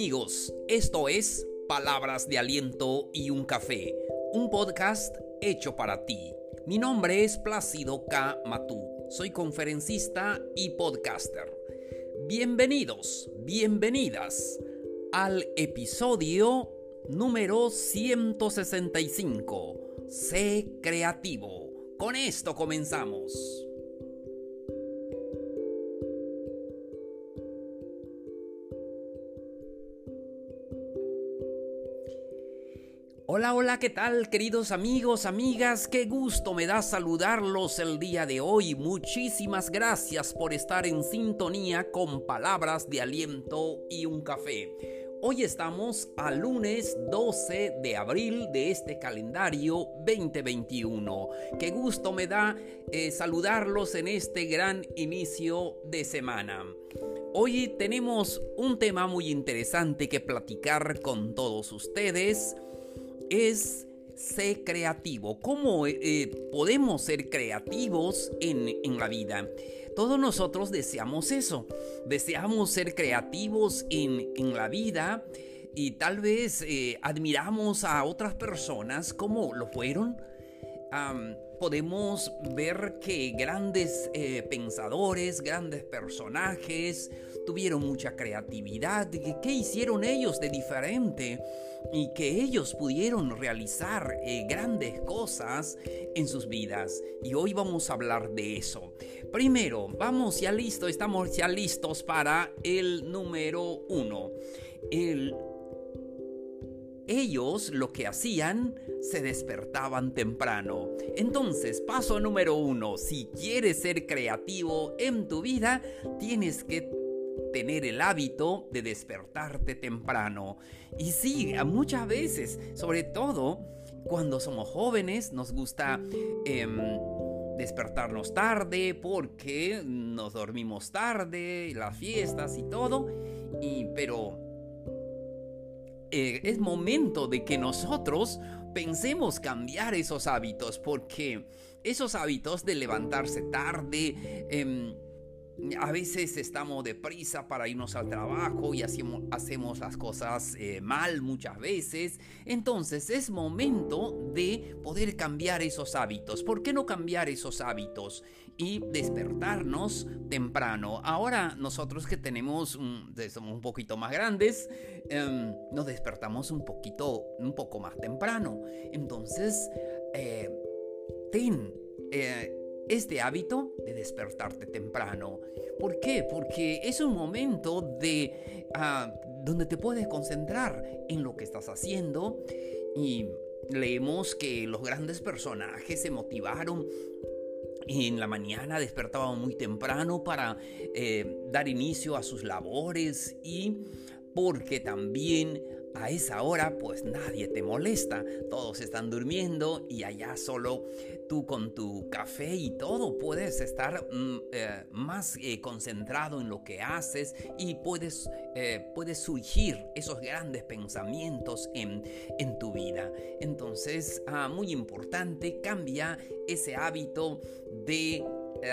amigos, esto es Palabras de Aliento y un Café, un podcast hecho para ti. Mi nombre es Plácido K. Matú, soy conferencista y podcaster. Bienvenidos, bienvenidas al episodio número 165. Sé creativo. Con esto comenzamos. Hola, hola, ¿qué tal queridos amigos, amigas? Qué gusto me da saludarlos el día de hoy. Muchísimas gracias por estar en sintonía con palabras de aliento y un café. Hoy estamos al lunes 12 de abril de este calendario 2021. Qué gusto me da eh, saludarlos en este gran inicio de semana. Hoy tenemos un tema muy interesante que platicar con todos ustedes es ser creativo. ¿Cómo eh, eh, podemos ser creativos en, la vida? Todos nosotros deseamos eso. Deseamos ser creativos en, la vida y tal vez eh, admiramos a otras personas como lo fueron. podemos ver que grandes pensadores, grandes personajes tuvieron mucha creatividad. ¿Qué hicieron ellos de diferente? y que ellos pudieron realizar eh, grandes cosas en sus vidas. Y hoy vamos a hablar de eso. Primero, vamos ya listos, estamos ya listos para el número uno. ellos lo que hacían, se despertaban temprano. Entonces, paso número uno, si quieres ser creativo en tu vida, tienes que tener el hábito de despertarte temprano. Y sí, muchas veces, sobre todo cuando somos jóvenes, nos gusta em, despertarnos tarde porque nos dormimos tarde, las fiestas y todo. Y, pero eh, es momento de que nosotros pensemos cambiar esos hábitos porque esos hábitos de levantarse tarde, em, a veces estamos deprisa para irnos al trabajo y hacemos, las cosas eh, mal muchas veces. Entonces es momento de poder cambiar esos hábitos. ¿Por qué no cambiar esos hábitos y despertarnos temprano? Ahora nosotros que tenemos, somos un poquito más grandes, em, nos despertamos un poquito, un poco más temprano. Entonces, eh, ten... Este hábito de despertarte temprano. ¿Por qué? Porque es un momento de ah, donde te puedes concentrar en lo que estás haciendo y leemos que los grandes personajes se motivaron en la mañana despertaban muy temprano para eh, dar inicio a sus labores y porque también a esa hora pues nadie te molesta, todos están durmiendo y allá solo tú con tu café y todo puedes estar mm, eh, más eh, concentrado en lo que haces y puedes, eh, puedes surgir esos grandes pensamientos en, en tu vida. Entonces, ah, muy importante, cambia ese hábito de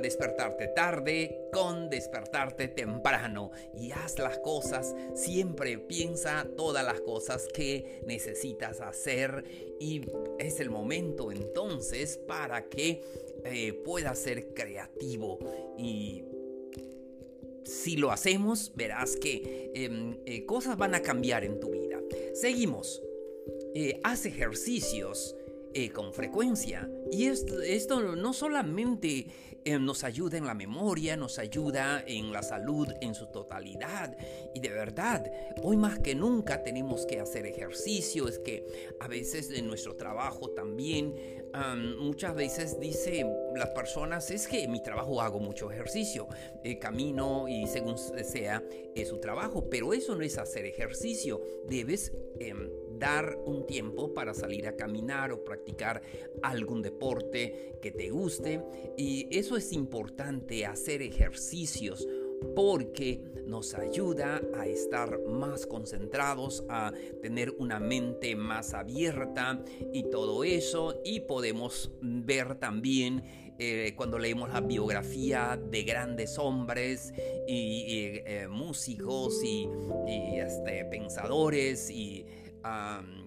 despertarte tarde con despertarte temprano y haz las cosas, siempre piensa todas las cosas que necesitas hacer y es el momento entonces para que eh, puedas ser creativo y si lo hacemos verás que em, eh, cosas van a cambiar en tu vida. Seguimos. Eh, haz ejercicios eh, con frecuencia. Y esto, no solamente eh, nos ayuda en la memoria, nos ayuda en la salud en su totalidad. Y de verdad, hoy más que nunca tenemos que hacer ejercicio. Es que a veces en nuestro trabajo también, muchas veces dice las personas, es que en mi trabajo hago mucho ejercicio, eh, camino y según sea su trabajo. Pero eso no es hacer ejercicio. Debes em, dar un tiempo para salir a caminar o practicar algún deporte que te guste. Y eso es importante, hacer ejercicios porque nos ayuda a estar más concentrados, a tener una mente más abierta y todo eso. Y podemos ver también eh, cuando leemos la biografía de grandes hombres y, eh, músicos y, este, pensadores y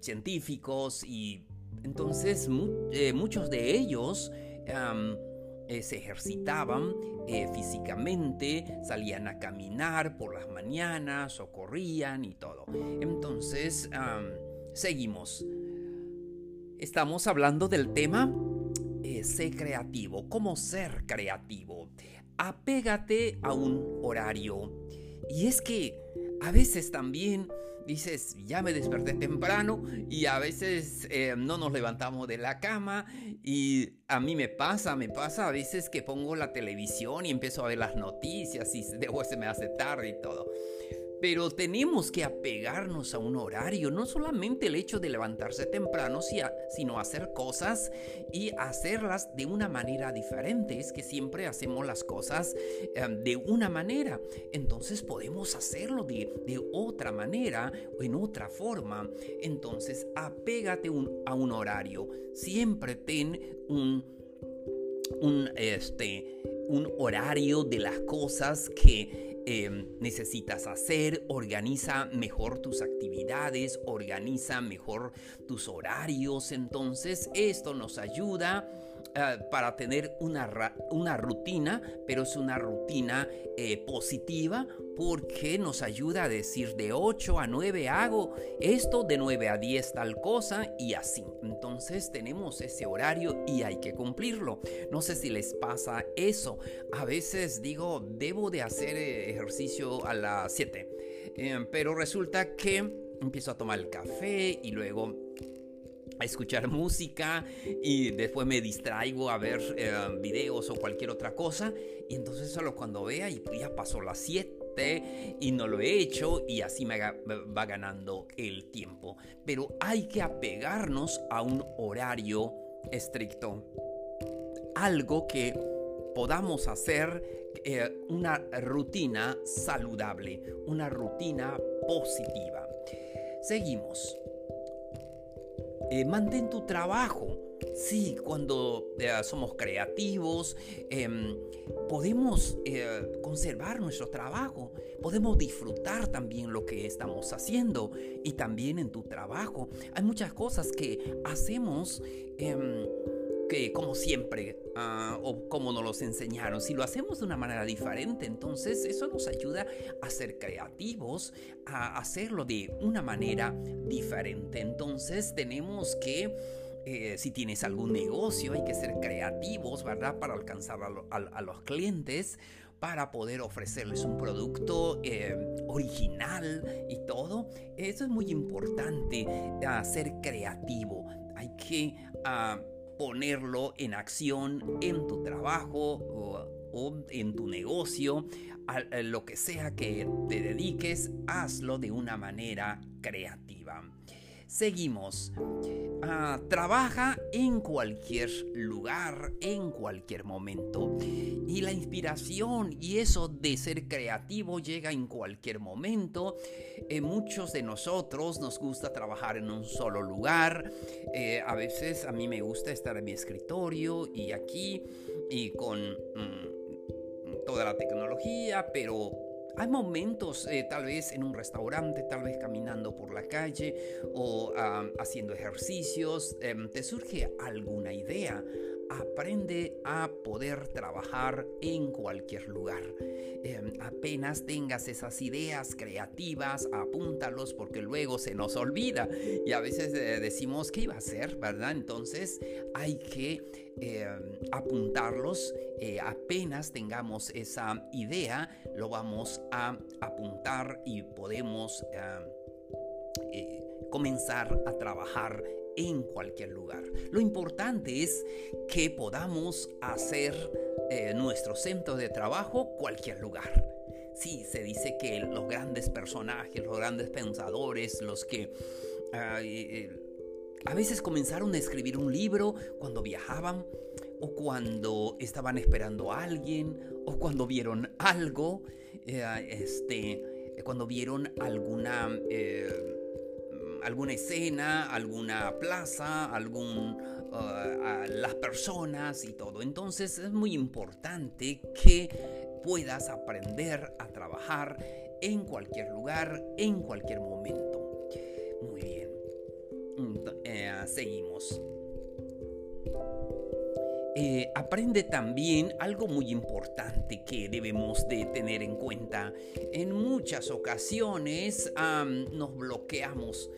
científicos y entonces muchos de ellos se ejercitaban físicamente, salían a caminar por las mañanas o corrían y todo. Entonces, seguimos. Estamos hablando del tema eh, ser creativo, cómo ser creativo. Apégate a un horario. Y es que a veces también dices, ya me desperté temprano y a veces eh, no nos levantamos de la cama y a mí me pasa, me pasa a veces que pongo la televisión y empiezo a ver las noticias y después se me hace tarde y todo. Pero tenemos que apegarnos a un horario, no solamente el hecho de levantarse temprano, sino hacer cosas y hacerlas de una manera diferente. Es que siempre hacemos las cosas em, de una manera, entonces podemos hacerlo de, otra manera o en otra forma. Entonces, apégate a un horario. Siempre ten un, un, este, un horario de las cosas que Em, necesitas hacer, organiza mejor tus actividades, organiza mejor tus horarios. Entonces esto nos ayuda eh, para tener una, una, rutina, pero es una rutina eh, positiva porque nos ayuda a decir de 8 a 9 hago esto, de 9 a 10 tal cosa y así. Entonces tenemos ese horario y hay que cumplirlo. No sé si les pasa eso. A veces digo, debo de hacer eh, ejercicio a las 7, pero resulta que empiezo a tomar el café y luego a escuchar música y después me distraigo a ver eh, videos o cualquier otra cosa y entonces solo cuando vea y pues ya pasó las 7 y no lo he hecho y así me va ganando el tiempo. Pero hay que apegarnos a un horario estricto. Algo que podamos hacer eh, una rutina saludable, una rutina positiva. Seguimos. Eh, mantén tu trabajo. Sí, cuando eh, somos creativos, em, podemos eh, conservar nuestro trabajo, podemos disfrutar también lo que estamos haciendo y también en tu trabajo. Hay muchas cosas que hacemos em, que como siempre ah, o como nos los enseñaron. Si lo hacemos de una manera diferente, entonces eso nos ayuda a ser creativos, a hacerlo de una manera diferente. Entonces tenemos que... Eh, si tienes algún negocio, hay que ser creativos, ¿verdad? Para alcanzar a, los clientes, para poder ofrecerles un producto eh, original y todo. Eso es muy importante, ser creativo. Hay que... Ah, ponerlo en acción en tu trabajo o, en tu negocio, a, lo que sea que te dediques, hazlo de una manera creativa. Seguimos. Ah, trabaja en cualquier lugar, en cualquier momento. Y la inspiración y eso de ser creativo llega en cualquier momento. Eh, muchos de nosotros nos gusta trabajar en un solo lugar. Eh, a veces a mí me gusta estar en mi escritorio y aquí y con mm, toda la tecnología, pero hay momentos, eh, tal vez en un restaurante, tal vez caminando por la calle o haciendo ejercicios, em, te surge alguna idea. Aprende a poder trabajar en cualquier lugar. Em, apenas tengas esas ideas creativas, apúntalos porque luego se nos olvida y a veces eh, decimos qué iba a hacer, ¿verdad? Entonces hay que Em, apuntarlos. Eh, apenas tengamos esa idea, lo vamos a apuntar y podemos em, eh, comenzar a trabajar en cualquier lugar. Lo importante es que podamos hacer eh, nuestro centro de trabajo cualquier lugar. Sí, se dice que los grandes personajes, los grandes pensadores, los que a veces comenzaron a escribir un libro cuando viajaban o cuando estaban esperando a alguien o cuando vieron algo, eh, este, cuando vieron alguna, eh, alguna escena, alguna plaza, algún, uh, las personas y todo. Entonces es muy importante que puedas aprender a trabajar en cualquier lugar, en cualquier momento. Muy bien. Eh, seguimos. Eh, aprende también algo muy importante que debemos de tener en cuenta. En muchas ocasiones nos bloqueamos.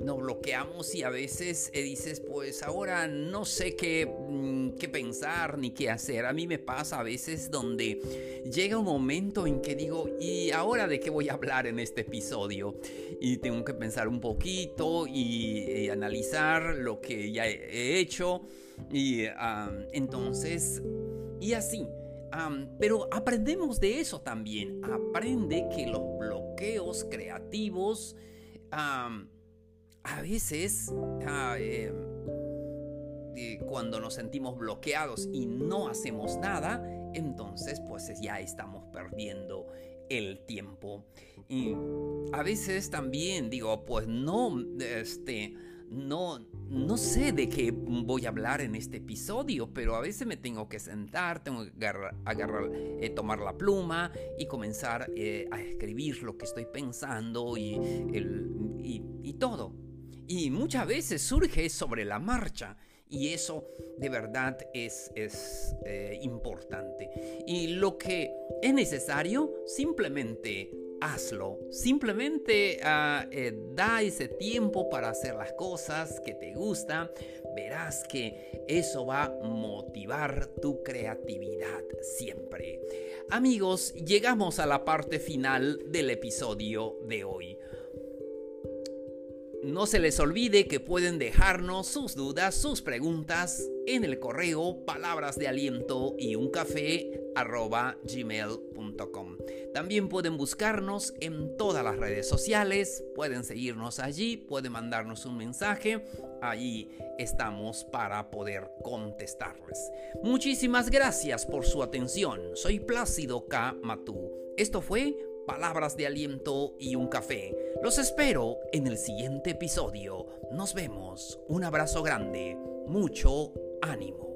Nos bloqueamos y a veces eh, dices, pues ahora no sé qué, mm, qué pensar ni qué hacer. A mí me pasa a veces donde llega un momento en que digo, ¿y ahora de qué voy a hablar en este episodio? Y tengo que pensar un poquito y analizar lo que ya he hecho y entonces, y así. pero aprendemos de eso también. Aprende que los bloqueos creativos a veces ah, em, cuando nos sentimos bloqueados y no hacemos nada, entonces pues ya estamos perdiendo el tiempo. Y a veces también digo, pues no, este, no, no sé de qué voy a hablar en este episodio, pero a veces me tengo que sentar, tengo que agarrar, eh, tomar la pluma y comenzar eh, a escribir lo que estoy pensando y, y, todo. Y muchas veces surge sobre la marcha. Y eso de verdad es, es eh, importante. Y lo que es necesario, simplemente hazlo. Simplemente ah, eh, da ese tiempo para hacer las cosas que te gustan. Verás que eso va a motivar tu creatividad siempre. Amigos, llegamos a la parte final del episodio de hoy. No se les olvide que pueden dejarnos sus dudas, sus preguntas en el correo palabras de aliento y un café gmail.com. También pueden buscarnos en todas las redes sociales, pueden seguirnos allí, pueden mandarnos un mensaje, allí estamos para poder contestarles. Muchísimas gracias por su atención, soy Plácido K. Matú. Esto fue Palabras de Aliento y un Café. Los espero en el siguiente episodio. Nos vemos. Un abrazo grande. Mucho ánimo.